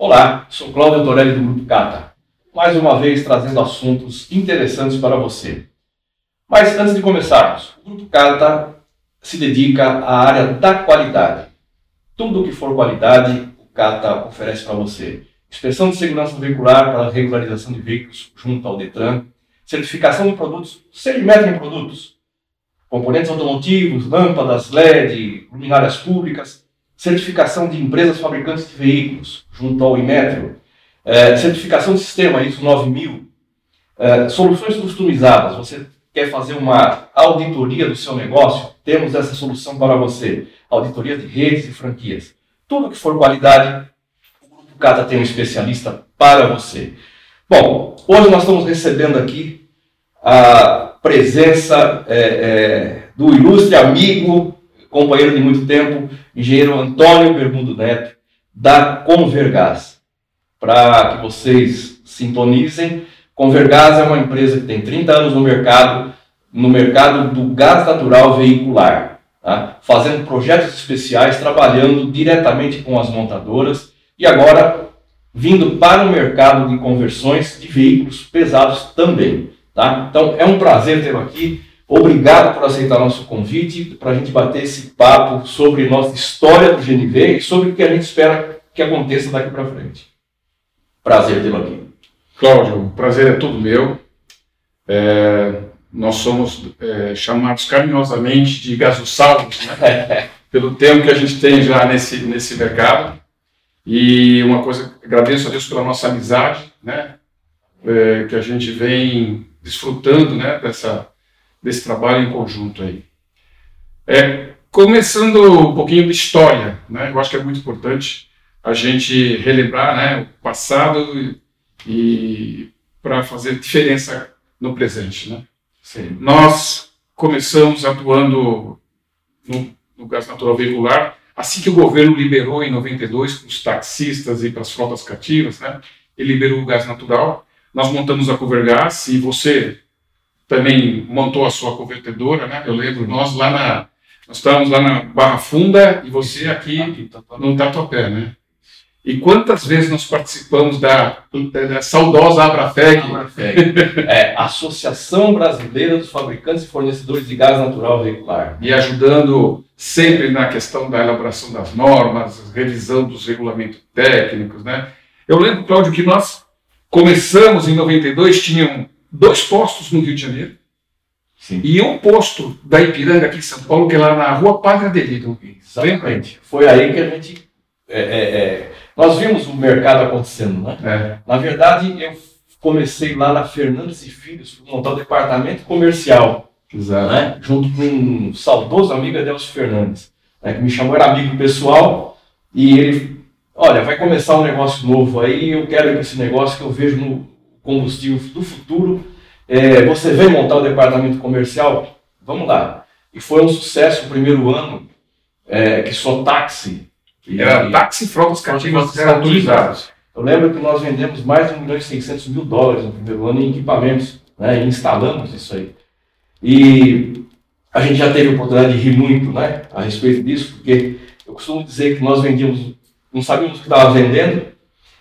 Olá, sou Cláudio Torelli do Grupo Cata, mais uma vez trazendo assuntos interessantes para você. Mas antes de começarmos, o Grupo Cata se dedica à área da qualidade. Tudo que for qualidade, o Cata oferece para você. Inspeção de segurança veicular para regularização de veículos junto ao Detran, certificação de produtos, segmento em produtos, componentes automotivos, lâmpadas, LED, luminárias públicas, certificação de empresas fabricantes de veículos, junto ao Inmetro, é, certificação de sistema ISO 9000, é, soluções customizadas. Você quer fazer uma auditoria do seu negócio? Temos essa solução para você. Auditoria de redes e franquias. Tudo que for qualidade, o Grupo Cata tem um especialista para você. Bom, hoje nós estamos recebendo aqui a presença é, é, do ilustre amigo companheiro de muito tempo, engenheiro Antônio Bermudo Neto, da Convergás. Para que vocês sintonizem, Convergás é uma empresa que tem 30 anos no mercado, no mercado do gás natural veicular, tá? fazendo projetos especiais, trabalhando diretamente com as montadoras e agora vindo para o mercado de conversões de veículos pesados também. Tá? Então é um prazer tê-lo aqui. Obrigado por aceitar nosso convite para a gente bater esse papo sobre nossa história do GNV e sobre o que a gente espera que aconteça daqui para frente. Prazer tê-lo aqui. Cláudio, o prazer é todo meu. É, nós somos é, chamados carinhosamente de gasosalvos, né? pelo tempo que a gente tem já nesse, nesse mercado. E uma coisa, agradeço a Deus pela nossa amizade, né? É, que a gente vem desfrutando né, dessa, desse trabalho em conjunto aí. É, começando um pouquinho de história, né? Eu acho que é muito importante a gente relembrar, né, o passado e, e para fazer diferença no presente, né? Sim. Nós começamos atuando no, no gás natural veicular assim que o governo liberou em 92 para os taxistas e para as frotas cativas, né? Ele liberou o gás natural. Nós montamos a Covergás e você também montou a sua convertedora, né? Eu lembro, nós lá na. Nós estávamos lá na Barra Funda e você aqui no Tatuapé, né? E quantas vezes nós participamos da, da saudosa Abrafeg? Abrafeg. É, Associação Brasileira dos Fabricantes e Fornecedores de Gás Natural Veicular. E ajudando sempre na questão da elaboração das normas, revisão dos regulamentos técnicos, né? Eu lembro, Cláudio, que nós começamos em 92, tinham dois postos no Rio de Janeiro. Sim. E um posto da Ipiranga aqui em São Paulo, que é lá na rua Padre Adelino. Exatamente. Foi aí que a gente. É, é, é, nós vimos o mercado acontecendo, né? É. Na verdade, eu comecei lá na Fernandes e Filhos, montar o departamento comercial. Exato. Né? Junto com um saudoso amigo Adelso Fernandes, né? que me chamou, era amigo pessoal, e ele, olha, vai começar um negócio novo aí, eu quero esse negócio que eu vejo no, combustível do futuro. É, você vem montar o departamento comercial? Vamos lá. E foi um sucesso o primeiro ano, é, que só táxi. Era táxi e frotas cativas autorizadas. Eu lembro que nós vendemos mais de 1 milhão e 600 mil dólares no primeiro ano em equipamentos, né, e instalamos isso aí. E a gente já teve a oportunidade de rir muito né, a respeito disso, porque eu costumo dizer que nós vendíamos, não sabíamos o que estava vendendo,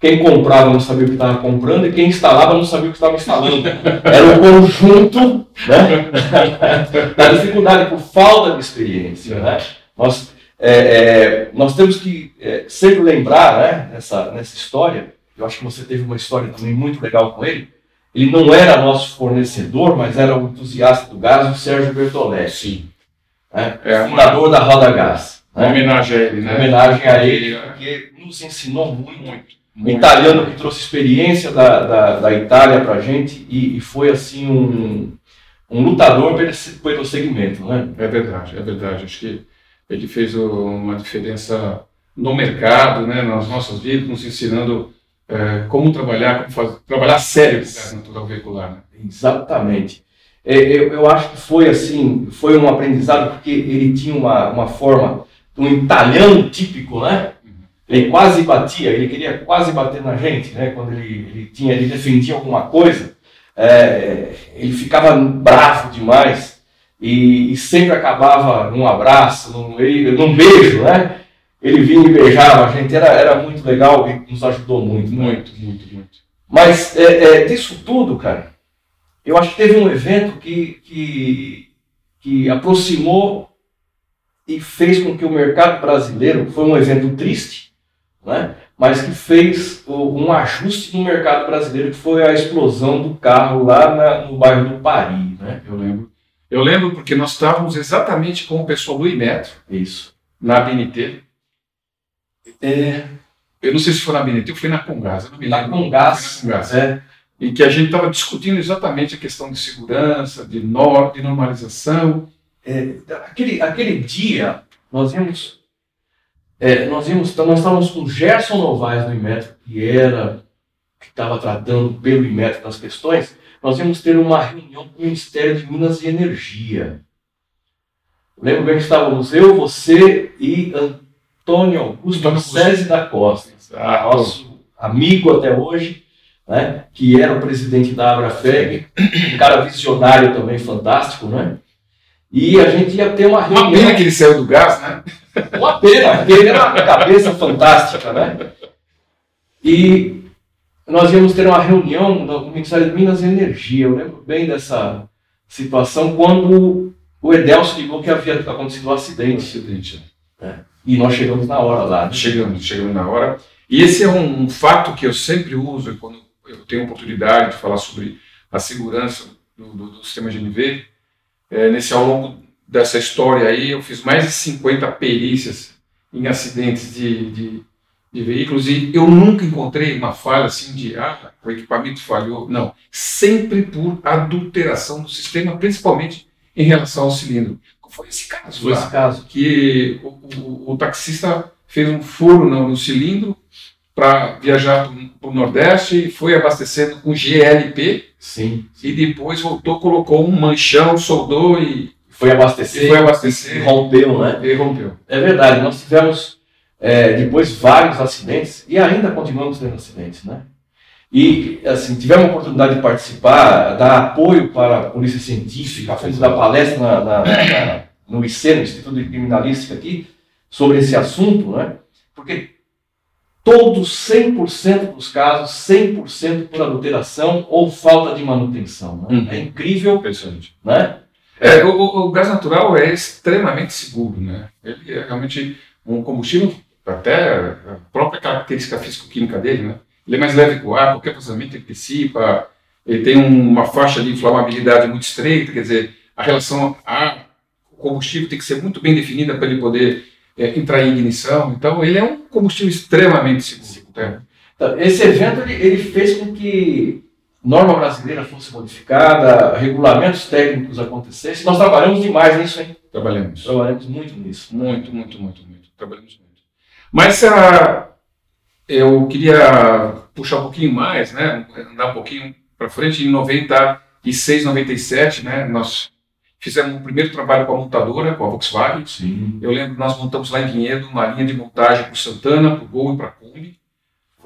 quem comprava não sabia o que estava comprando e quem instalava não sabia o que estava instalando. Era um conjunto né, da dificuldade por falta de experiência. Né? Nós, é, é, nós temos que é, sempre lembrar né, nessa, nessa história, eu acho que você teve uma história também muito legal com ele, ele não era nosso fornecedor, mas era o entusiasta do gás, o Sérgio Bertoletti. Sim. Né? É, fundador da Roda Gás. Né? Homenagem a ele, né? Homenagem a ele, porque nos ensinou muito. muito um italiano que trouxe experiência da, da, da Itália para a gente e, e, foi assim um, um lutador pelo segmento, né? É verdade, é verdade. Acho que ele fez uma diferença no mercado, né, nas nossas vidas, nos ensinando é, como trabalhar, como fazer, trabalhar sério com natural veicular. Né? Exatamente. É, eu, eu acho que foi assim, foi um aprendizado porque ele tinha uma, uma forma, um italiano típico, né? Ele quase batia, ele queria quase bater na gente, né? Quando ele, ele tinha, ele defendia alguma coisa, é, ele ficava bravo demais e, e, sempre acabava num abraço, num, num beijo, né? ele vinha e beijava a gente, era, era muito legal e nos ajudou muito. Muito, né? muito, muito. Mas é, é, disso tudo, cara, eu acho que teve um evento que, que, que aproximou e fez com que o mercado brasileiro, foi um evento triste, né? mas que fez um ajuste no mercado brasileiro, que foi a explosão do carro lá na, no bairro do Paris. Né? Eu lembro. Eu lembro porque nós estávamos exatamente com o pessoal do Imetro. Isso. Na BNT. É, eu não sei se foi na BNT ou foi na Congás. Na Congás. Na Congás. É. E que a gente estava discutindo exatamente a questão de segurança, de, nor de normalização. É, aquele, aquele dia, nós vimos. É, nós vimos, nós estávamos com Gerson Novaes do Imetro, que era que estava tratando pelo Imetro das questões, nós íamos ter uma reunião com o Ministério de Minas e Energia. Lembro bem que estávamos eu, você e Antônio Augusto César da Costa, Exato. nosso amigo até hoje, né, que era o presidente da Abrafeg, um cara visionário também, fantástico, né? E a gente ia ter uma reunião. Uma pena que ele saiu do gás, né? Uma pena, porque ele era uma cabeça fantástica, né? E nós íamos ter uma reunião no Ministério de Minas e Energia. Eu lembro bem dessa situação quando o Edelso ligou que havia acontecido um acidente. Um acidente. É. E nós chegamos na hora lá. Né? Chegamos, chegamos na hora. E esse é um, um, fato que eu sempre uso quando eu tenho oportunidade de falar sobre a segurança do, do, do sistema GNV. É, nesse ao longo dessa história aí, eu fiz mais de 50 perícias em acidentes de, de, de veículos e eu nunca encontrei uma falha assim de ah, o equipamento falhou. Não, sempre por adulteração do sistema, principalmente em relação ao cilindro. Foi esse caso Foi esse caso. que o, o, o, taxista fez um furo no, no cilindro para viajar para o Nordeste e foi abastecendo com GLP. Sim. E depois voltou, colocou um manchão, soldou e foi abastecer. E foi abastecer. E rompeu, né? E rompeu. É verdade. Nós tivemos é, depois vários acidentes e ainda continuamos tendo acidentes, né? E, assim, tivemos a oportunidade de participar, dar apoio para a Polícia Científica, fomos dar palestra na, na, na, no IC, no Instituto de Criminalística aqui, sobre esse assunto, né? Porque todos, 100% dos casos, 100% por adulteração ou falta de manutenção. Né? Uhum. É incrível. Pensante. Né? É, o, o, gás natural é extremamente seguro. Né? Ele é realmente um combustível, até a própria característica físico-química dele, né? ele é mais leve que o ar, qualquer vazamento ele dissipa, ele tem uma faixa de inflamabilidade muito estreita, quer dizer, a relação ar-combustível tem que ser muito bem definida para ele poder é, entrar em ignição. Então, ele é um combustível extremamente seguro. Né? Então, esse evento ele, ele, fez com que norma brasileira fosse modificada, regulamentos técnicos acontecessem. Nós trabalhamos demais nisso, hein? Trabalhamos. Trabalhamos muito nisso. Muito, muito, muito, muito. Trabalhamos muito. Mas uh, eu queria puxar um pouquinho mais, né? Andar um pouquinho para frente. Em 96, 97, né? Nós Fizemos um primeiro trabalho com a montadora, com a Volkswagen. Sim. Eu lembro que nós montamos lá em Vinhedo uma linha de montagem para o Santana, para o Gol e para a Kombi.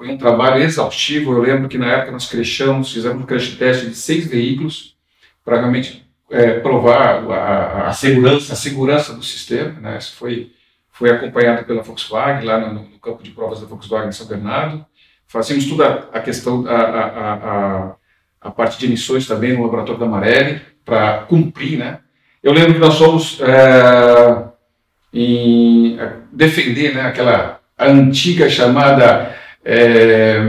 Foi um trabalho exaustivo. Eu lembro que na época nós crechamos, fizemos um crash test de seis veículos para realmente é, provar a, a, a, segurança. a segurança do sistema. Né? Isso foi, foi acompanhado pela Volkswagen lá no, no, campo de provas da Volkswagen em São Bernardo. Fazíamos toda a questão, a, a, a, a parte de emissões também no laboratório da Marelli para cumprir, né? Eu lembro que nós fomos é, em, é, defender né, aquela antiga chamada é,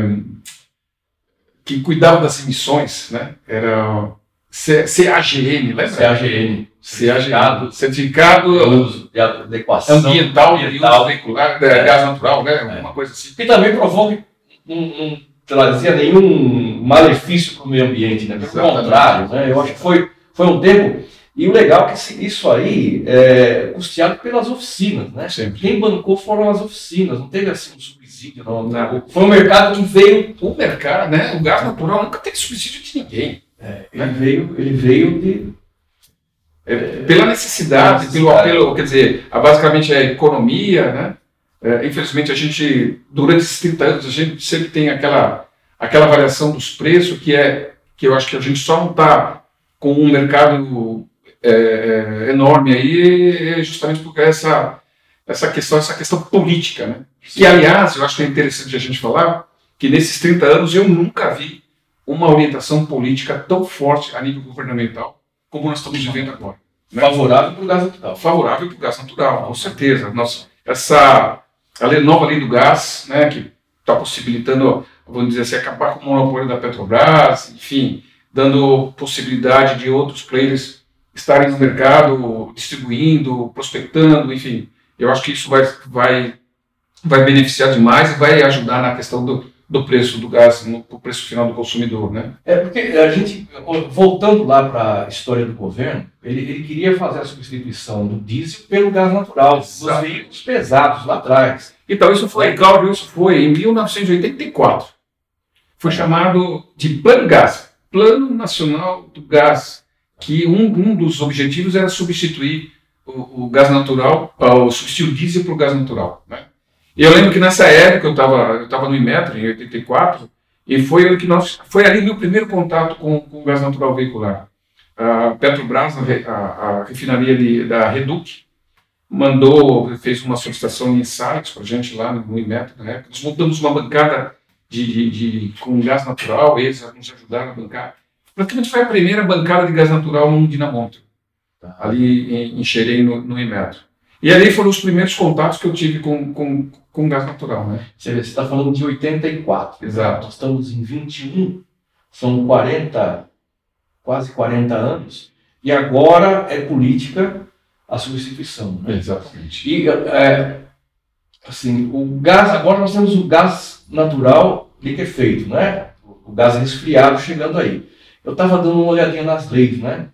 que cuidava das emissões, né? Era CAGN, lembra? CAGN. Certificado, certificado de adequação ambiental, ambiental. uso veicular, é. gás natural, né? Alguma coisa assim. E também provou que não, não trazia nenhum malefício para o meio ambiente, né? Pelo contrário, né? Eu acho que foi foi um tempo. E o legal é que isso aí é custeado pelas oficinas, né? Sempre. Quem bancou foram as oficinas, não teve assim um subsídio, não. Foi um mercado que veio. O mercado, né? O gás natural nunca teve subsídio de ninguém. É, ele, né? veio, ele veio de. É, pela necessidade, pelo, pelo, quer dizer, basicamente a economia, né? É, infelizmente a gente, durante esses 30 anos, a gente sempre tem aquela, aquela variação dos preços que é que eu acho que a gente só não está com um mercado é, é, enorme aí, é justamente porque essa, essa questão, essa questão política, né? Que, aliás, eu acho que é interessante a gente falar que nesses 30 anos eu nunca vi uma orientação política tão forte a nível governamental como nós estamos vivendo agora. Né? Favorável para o gás natural. Favorável para o gás natural, com certeza. Nossa, essa a nova lei do gás, né, que está possibilitando, vamos dizer assim, acabar com o monopólio da Petrobras, enfim, dando possibilidade de outros players estarem no mercado, distribuindo, prospectando, enfim. Eu acho que isso vai, vai, vai beneficiar demais e vai ajudar na questão do, do preço do gás, no, do preço final do consumidor, né? É porque a gente, voltando lá para a história do governo, ele, ele, queria fazer a substituição do diesel pelo gás natural, Exato. dos veículos pesados lá atrás. Então isso foi, Cláudio, isso foi em 1984. Foi chamado de Plano Gás, Plano Nacional do Gás, que um, um dos objetivos era substituir o, o gás natural, uh, substituir o diesel para o gás natural, né? E eu lembro que nessa época eu estava eu tava no Inmetro, em 84, e foi, que nós, foi ali meu primeiro contato com, com o gás natural veicular. A Petrobras, a, a, a refinaria de, da Reduc, mandou, fez uma solicitação em insights para a gente lá no Inmetro, na época. Nós montamos uma bancada de, de, de, com gás natural, eles nos ajudaram a bancar. Praticamente foi a primeira bancada de gás natural no Dinamonte, tá. ali em, em Xerém, no, no Inmetro. E ali foram os primeiros contatos que eu tive com, com, com gás natural, né? Você está falando de 84. Exato. Nós estamos em 21, são 40, quase 40 anos, e agora é política a substituição. Né? Exatamente. E, é, assim, o gás, agora nós temos o gás natural liquefeito, né? O gás resfriado chegando aí. Eu estava dando uma olhadinha nas leis, né?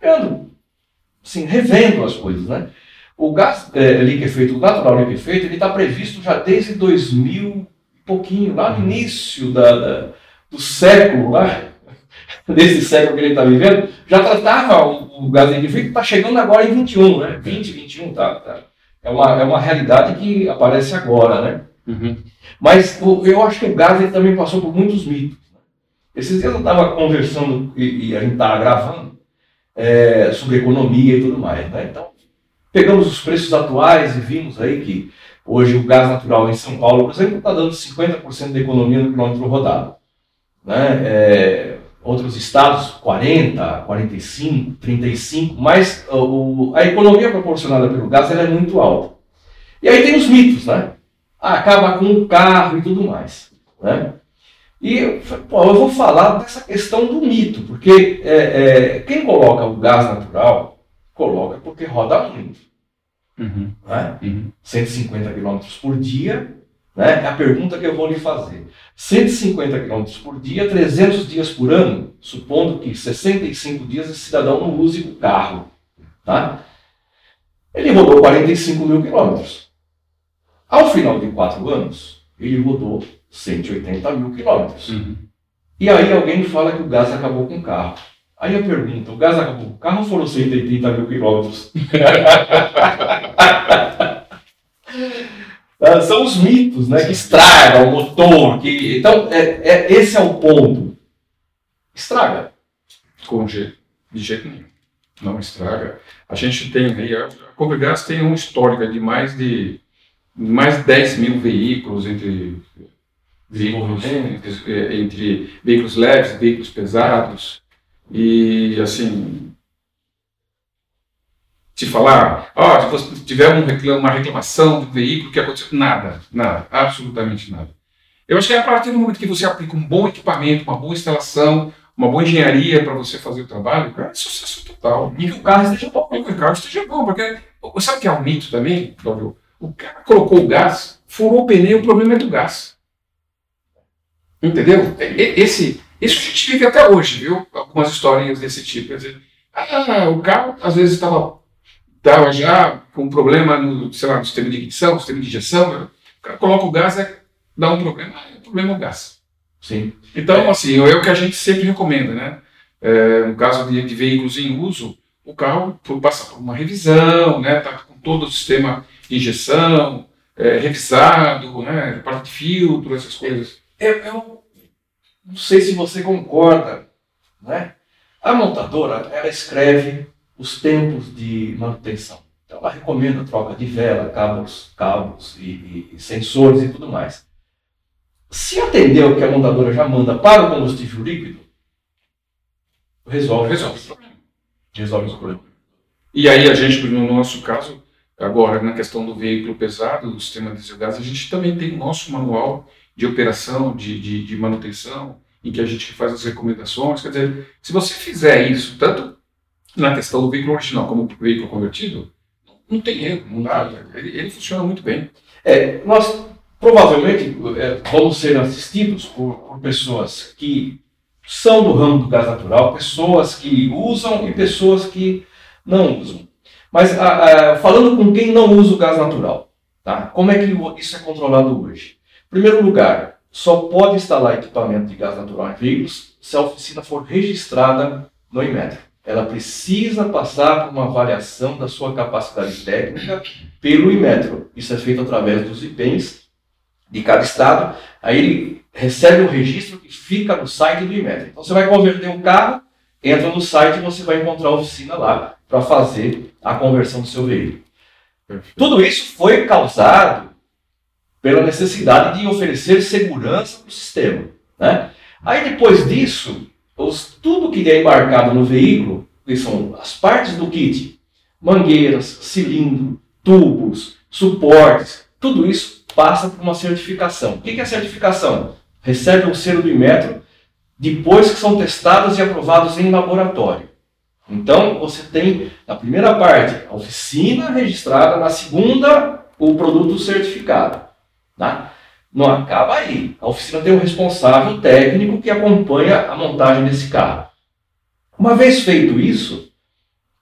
Olhando, assim, revendo as coisas, né? O gás é, liquefeito, o natural liquefeito, ele está previsto já desde 2000 e pouquinho, lá no início da, da, do século, lá, desse século que ele está vivendo, já tratava o, o gás liquefeito, está chegando agora em 21, né? 20, 21, tá, tá. É uma, é uma realidade que aparece agora, né? Uhum. Mas o, eu acho que o gás ele também passou por muitos mitos. Né? Esses dias eu estava conversando, e, e, a gente estava gravando, é, sobre economia e tudo mais, né? Então, Pegamos os preços atuais e vimos aí que hoje o gás natural em São Paulo, por exemplo, está dando 50% da economia no quilômetro rodado. Né? É, outros estados, 40, 45, 35, mas o, a economia proporcionada pelo gás é muito alta. E aí tem os mitos, né? Ah, acaba com o carro e tudo mais. Né? E pô, eu vou falar dessa questão do mito, porque é, é, quem coloca o gás natural Coloca porque roda muito. Uhum. Né? Uhum. 150 km por dia, né? é a pergunta que eu vou lhe fazer. 150 km por dia, 300 dias por ano, supondo que 65 dias esse cidadão não use o carro. Tá? Ele rodou 45 mil quilômetros. Ao final de 4 anos, ele rodou 180 mil quilômetros. Uhum. E aí alguém fala que o gás acabou com o carro. Aí eu pergunto, o gás acabou, o carro foram 130 mil quilômetros. Ah, são os mitos né, que estragam o motor. Que... Então, é, é, esse é o ponto. Estraga. Com jeito, de jeito nenhum. Não estraga. A gente tem aí, a Covegás tem um histórico de mais de mais de 10 mil veículos entre veículos, entre, entre veículos leves, veículos pesados. E, assim, te falar, ó, oh, se você tiver um reclama, uma reclamação do veículo que aconteceu, nada, nada, absolutamente nada. Eu acho que é a partir do momento que você aplica um bom equipamento, uma boa instalação, uma boa engenharia para você fazer o trabalho, cara, é sucesso total. E que o carro esteja bom. E que o carro esteja bom, porque sabe o que é um mito também, Cláudio? O cara colocou o gás, furou o pneu, o problema é do gás. Entendeu? Esse, isso a gente vive até hoje, viu? Algumas historinhas desse tipo. Dizer, ah, o carro às vezes estava tava já com um problema no, sei lá, no sistema de ignição, sistema de injeção. Né? O cara coloca o gás, é, dá um problema. Ah, o problema é o gás. Sim. Então, é. assim, é o que a gente sempre recomenda, né? É, no caso de, de, veículos em uso, o carro passa por uma revisão, né? Tá com todo o sistema de injeção é, revisado, né? Parte de filtro, essas coisas. É, é um não sei se você concorda, né? A montadora, ela escreve os tempos de manutenção. Então ela recomenda troca de vela, cabos, cabos e, e, sensores e tudo mais. Se atender o que a montadora já manda para o combustível líquido, resolve, resolve o problema. Resolve o problema. E aí a gente, no nosso caso, agora na questão do veículo pesado, do sistema diesel gás, a gente também tem o nosso manual de operação, de, de, de manutenção, em que a gente faz as recomendações. Quer dizer, se você fizer isso, tanto na questão do veículo original como do veículo convertido, não tem erro, não dá. Ele, ele funciona muito bem. É, nós provavelmente é, vamos ser assistidos por, por, pessoas que são do ramo do gás natural, pessoas que usam e pessoas que não usam. Mas a, a, falando com quem não usa o gás natural, tá? como é que isso é controlado hoje? Em primeiro lugar, só pode instalar equipamento de gás natural em veículos se a oficina for registrada no Inmetro. Ela precisa passar por uma avaliação da sua capacidade técnica pelo Inmetro. Isso é feito através dos IPENs de cada estado, aí ele recebe um registro que fica no site do Imetro. Então você vai converter um carro, entra no site e você vai encontrar a oficina lá para fazer a conversão do seu veículo. Tudo isso foi causado pela necessidade de oferecer segurança para o sistema. Né? Aí depois disso, os, tudo que é embarcado no veículo, que são as partes do kit, mangueiras, cilindro, tubos, suportes, tudo isso passa por uma certificação. O que é certificação? Recebe um selo do Inmetro depois que são testados e aprovados em laboratório. Então, você tem, na primeira parte, a oficina registrada, na segunda, o produto certificado. Tá? Não acaba aí. A oficina tem um responsável técnico que acompanha a montagem desse carro. Uma vez feito isso,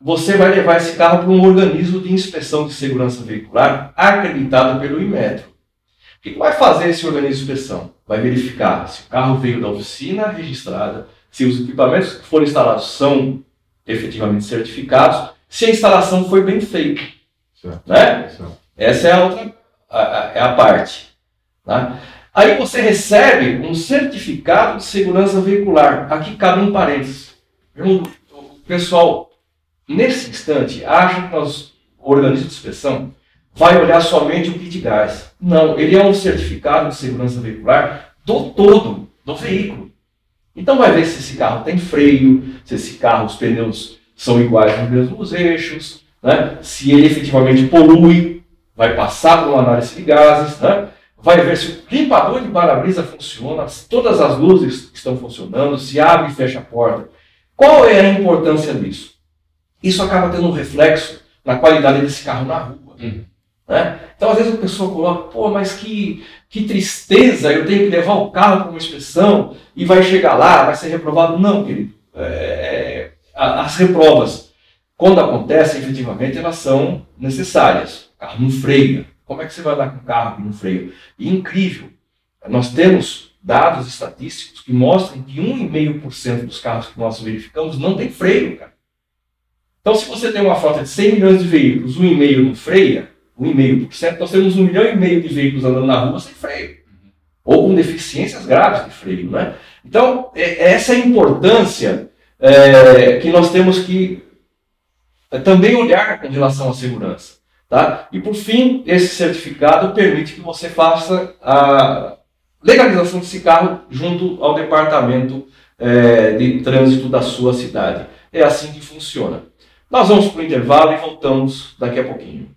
você vai levar esse carro para um organismo de inspeção de segurança veicular acreditado pelo Inmetro. O que vai fazer esse organismo de inspeção? Vai verificar se o carro veio da oficina registrada, se os equipamentos que foram instalados são efetivamente certificados, se a instalação foi bem feita. Certo. Né? Certo. Essa é a outra é a parte. Tá? Aí você recebe um certificado de segurança veicular. Aqui cabe um parênteses. O pessoal, nesse instante, acha que nós, organismos de inspeção, vai olhar somente o kit gás. Não, ele é um certificado de segurança veicular do todo, do veículo. Então vai ver se esse carro tem freio, se esse carro, os pneus são iguais nos mesmos eixos, né? se ele efetivamente polui, vai passar por uma análise de gases, né? vai ver se o limpador de para-brisa funciona, se todas as luzes estão funcionando, se abre e fecha a porta. Qual é a importância disso? Isso acaba tendo um reflexo na qualidade desse carro na rua. Uhum. Né? Então, às vezes, a pessoa coloca, pô, mas que, que tristeza, eu tenho que levar o carro para uma inspeção e vai chegar lá, vai ser reprovado. Não, querido. É, as reprovas, quando acontecem, efetivamente, elas são necessárias. Carro não freia. Como é que você vai dar com o carro que não freia? E incrível, nós temos dados estatísticos que mostram que 1,5% dos carros que nós verificamos não tem freio, cara. Então, se você tem uma frota de 100 milhões de veículos, 1,5% não freia, 1,5%, nós temos um milhão e meio de veículos andando na rua sem freio. Ou com deficiências graves de freio. Né? Então, é, essa é a importância é, que nós temos que é, também olhar com relação à segurança. Tá? E por fim, esse certificado permite que você faça a legalização desse carro junto ao departamento é, de trânsito da sua cidade. É assim que funciona. Nós vamos para o intervalo e voltamos daqui a pouquinho.